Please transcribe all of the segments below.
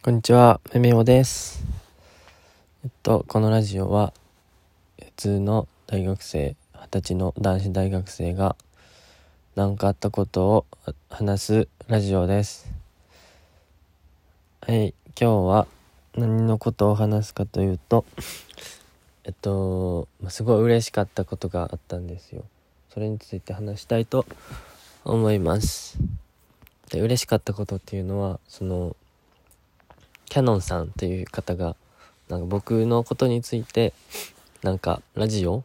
こんにちは、めめおです。えっと、このラジオは、普通の大学生、二十歳の男子大学生が、何かあったことを話すラジオです。はい、今日は何のことを話すかというと、えっと、すごい嬉しかったことがあったんですよ。それについて話したいと思います。で、嬉しかったことっていうのは、その、キャノンさんという方が、なんか僕のことについて、なんかラジオ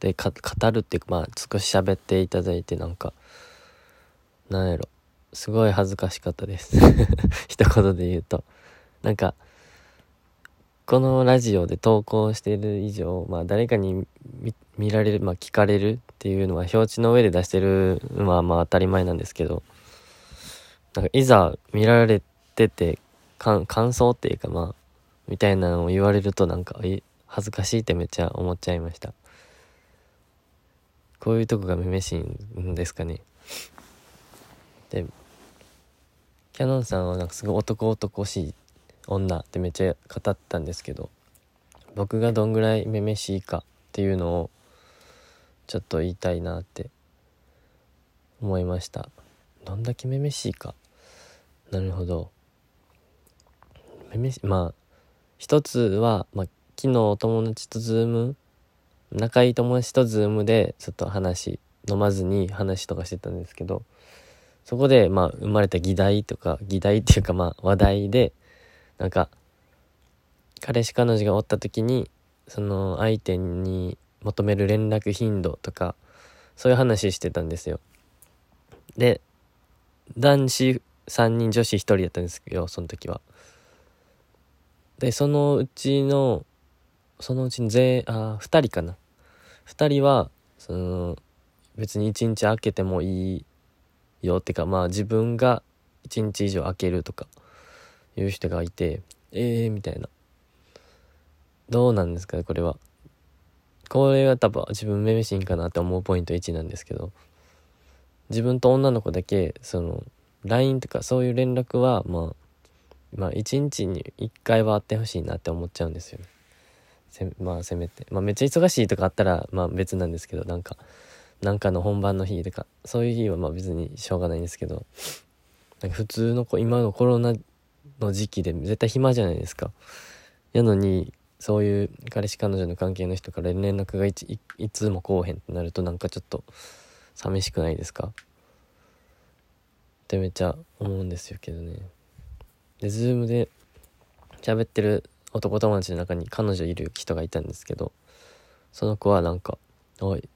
でか語るっていうか、まあ少し喋っていただいて、なんか、なんやろ、すごい恥ずかしかったです。一言で言うと。なんか、このラジオで投稿している以上、まあ誰かに見見られる、まあ聞かれるっていうのは表紙の上で出してるのはまあ当たり前なんですけど、なんかいざ見られてて、感想っていうかまあ、みたいなのを言われるとなんか、恥ずかしいってめっちゃ思っちゃいました。こういうとこがめめしいんですかね。で、キャノンさんはなんかすごい男男しい女ってめっちゃ語ったんですけど、僕がどんぐらいめめしいかっていうのをちょっと言いたいなって思いました。どんだけめめしいか。なるほど。まあ一つは、まあ、昨日お友達とズーム仲いい友達とズームでちょっと話飲まずに話とかしてたんですけどそこでまあ生まれた議題とか議題っていうかまあ話題でなんか彼氏彼女がおった時にその相手に求める連絡頻度とかそういう話してたんですよ。で男子3人女子1人やったんですよその時は。でそのうちのそのうちの全あ2人かな。2人はその別に1日空けてもいいよってかまあ自分が1日以上空けるとかいう人がいてええー、みたいな。どうなんですかねこれは。これは多分自分めめしいんかなって思うポイント1なんですけど。自分と女の子だけその LINE とかそういう連絡はまあまあ一日に1回はあってほしいなって思っちゃうんですよね。せまあせめて。まあめっちゃ忙しいとかあったらまあ別なんですけどなんかなんかの本番の日とかそういう日はまあ別にしょうがないんですけどなんか普通の子今のコロナの時期で絶対暇じゃないですか。やのにそういう彼氏彼女の関係の人から連絡がいいいつもこうへんってなるとなんかちょっと寂しくないですか？ってめっちゃ思うんですよけどね。で、ズームで喋ってる男友達の中に彼女いる人がいたんですけど、その子はなんか、おい、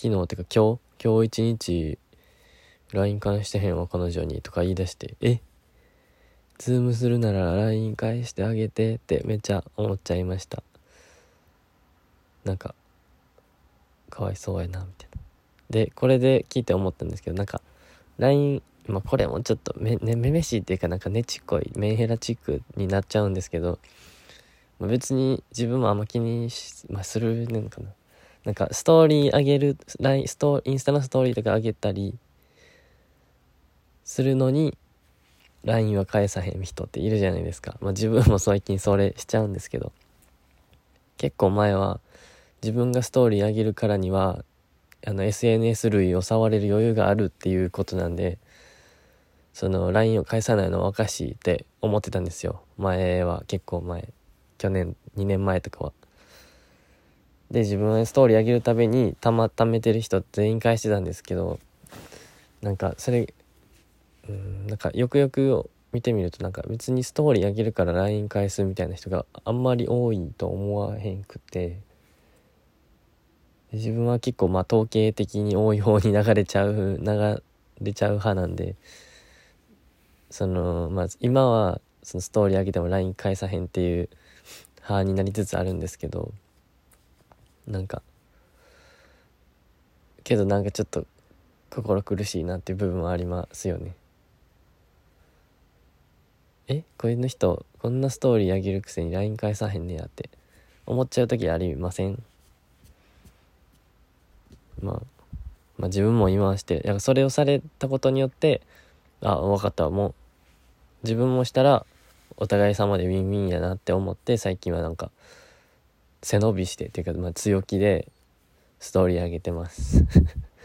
昨日ってか今日、今日一日 LINE 返してへんわ彼女にとか言い出して、え？ズームするなら LINE 返してあげてってめっちゃ思っちゃいました。なんか、かわいそうやな、みたいな。で、これで聞いて思ったんですけど、なんか、LINE、まあこれもちょっとめ、ね、めめしいっていうかなんかねちっこい、メンヘラチックになっちゃうんですけど、まあ、別に自分もあんま気にし、まあ、するのかな。なんかストーリー上げる、LINE、ストインスタのストーリーとか上げたりするのに、LINE は返さへん人っているじゃないですか。まあ自分も最近それしちゃうんですけど、結構前は自分がストーリー上げるからには、あの SNS 類を触れる余裕があるっていうことなんで、その LINE を返さないのはおかしいって思ってたんですよ。前は結構前。去年、2年前とかは。で、自分はストーリー上げるたびにたまためてる人全員返してたんですけど、なんかそれ、うん、なんかよくよく見てみるとなんか別にストーリー上げるから LINE 返すみたいな人があんまり多いと思わへんくて、自分は結構まあ統計的に多い方に流れちゃう、流れちゃう派なんで、その、まあ今はそのストーリー上げても LINE 返さへんっていう派になりつつあるんですけど、なんか、けどなんかちょっと心苦しいなっていう部分はありますよね。え？この人こんなストーリー上げるくせに LINE 返さへんねやって思っちゃう時ありません？まあ、まあ自分も今はして、やそれをされたことによって、あ、分かった、もう自分もしたらお互い様でウィンウィンやなって思って最近はなんか背伸びしてっていうか、まあ、強気でストーリー上げてます。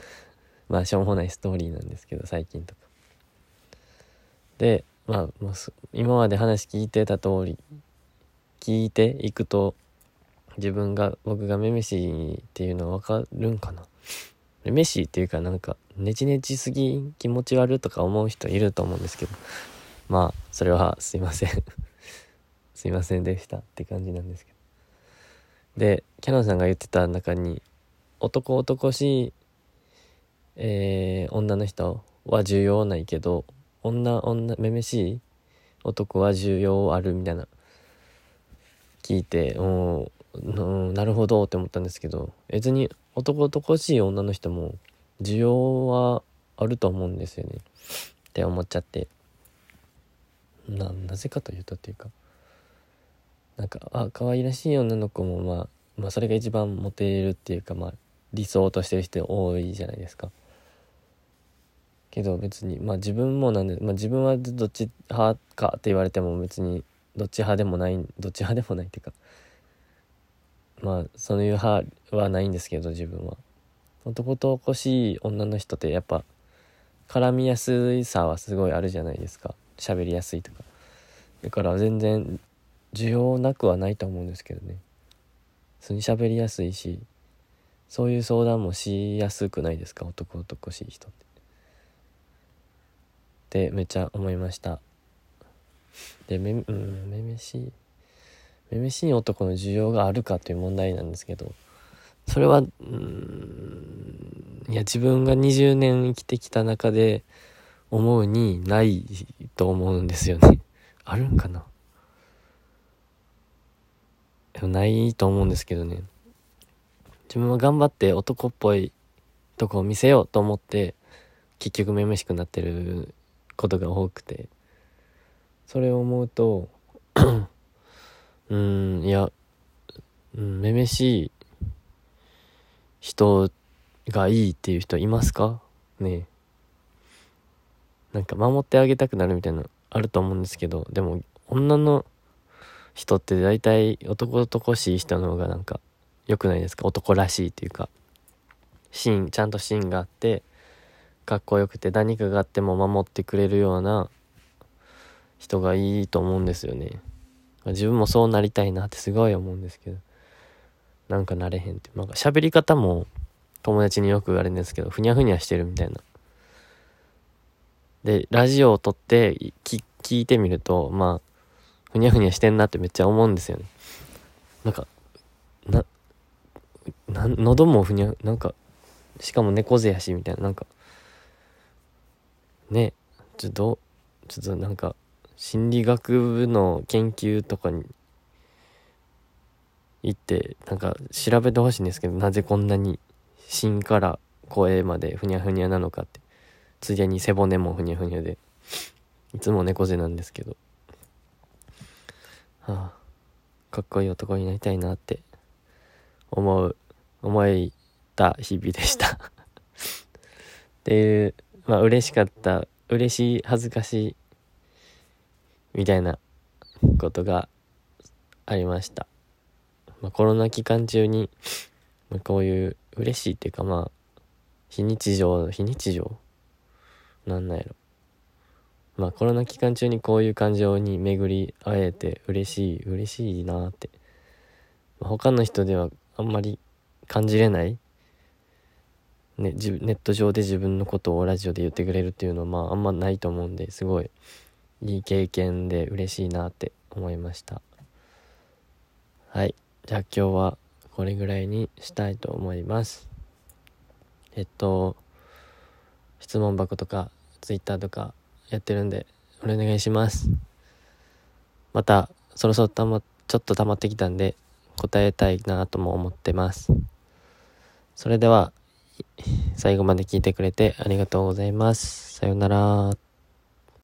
まあしょうもないストーリーなんですけど最近とか。でまあもう今まで話聞いてた通り聞いていくと自分が僕がめめしいっていうの分かるんかな。めしいっていうかなんかネチネチすぎ気持ち悪とか思う人いると思うんですけど。まあそれはすいません。すいませんでしたって感じなんですけど。でキャノンさんが言ってた中に男男しい、えー、女の人は重要ないけど女女めめしい男は重要あるみたいな。聞いてうんなるほどって思ったんですけど。別に男男しい女の人も需要はあると思うんですよね。って思っちゃって。ななぜかというとっていうか。なんかあ可愛らしい女の子もまあまあそれが一番モテるっていうかまあ理想としてる人多いじゃないですか。けど別にまあ自分もなんで、まあ、自分はどっち派かって言われても別にどっち派でもないどっち派でもないっていうか。まあそういう派はないんですけど自分は。男とこしい女の人ってやっぱ絡みやすさはすごいあるじゃないですか。喋りやすいとか。だから全然需要なくはないと思うんですけどね。普通に喋りやすいしそういう相談もしやすくないですか？男男しい人って。ってめっちゃ思いました。でめうんめめしい。めめしい男の需要があるかという問題なんですけどそれはうんいや自分が20年生きてきた中で思うにないと思うんですよね。あるんかな？ないと思うんですけどね。自分は頑張って男っぽいとこを見せようと思って結局めめしくなってることが多くて。それを思うとうんいや、うん、めめしい人がいいっていう人いますか？ねなんか守ってあげたくなるみたいなのあると思うんですけどでも女の人って大体男男しい人の方がなんか良くないですか？男らしいっていうか。芯ちゃんと芯があってかっこよくて何かがあっても守ってくれるような人がいいと思うんですよね。自分もそうなりたいなってすごい思うんですけどなんかなれへんって。なんか喋り方も友達によく言われるんですけどふにゃふにゃしてるみたいな。でラジオを撮って聞いてみるとまあふにゃふにゃしてんなってめっちゃ思うんですよね。なんかなな喉もふにゃなんかしかも猫背やしみたいな。なんかねちょっとちょっとなんか心理学部の研究とかに行ってなんか調べてほしいんですけどなぜこんなに芯から声までふにゃふにゃなのかってついでに背骨もふにゃふにゃでいつも猫背なんですけどはあ、かっこいい男になりたいなって思う、思いた日々でした。っていう、まあ嬉しかった、嬉しい、恥ずかしい、みたいなことがありました。まあ、コロナ期間中に、まあ、こういう嬉しいっていうかまあ、非日常、非日常？なんなんやろ。まあコロナ期間中にこういう感情に巡り会えて嬉しい嬉しいなって、まあ、他の人ではあんまり感じれないね、ネット上で自分のことをラジオで言ってくれるっていうのはまああんまないと思うんですごいいい経験で嬉しいなって思いましたはいじゃあ今日はこれぐらいにしたいと思いますえっと質問箱とか Twitter とかやってるんで、お願いします。また、そろそろたま、ちょっと溜まってきたんで、答えたいなとも思ってます。それでは、最後まで聞いてくれてありがとうございます。さようなら。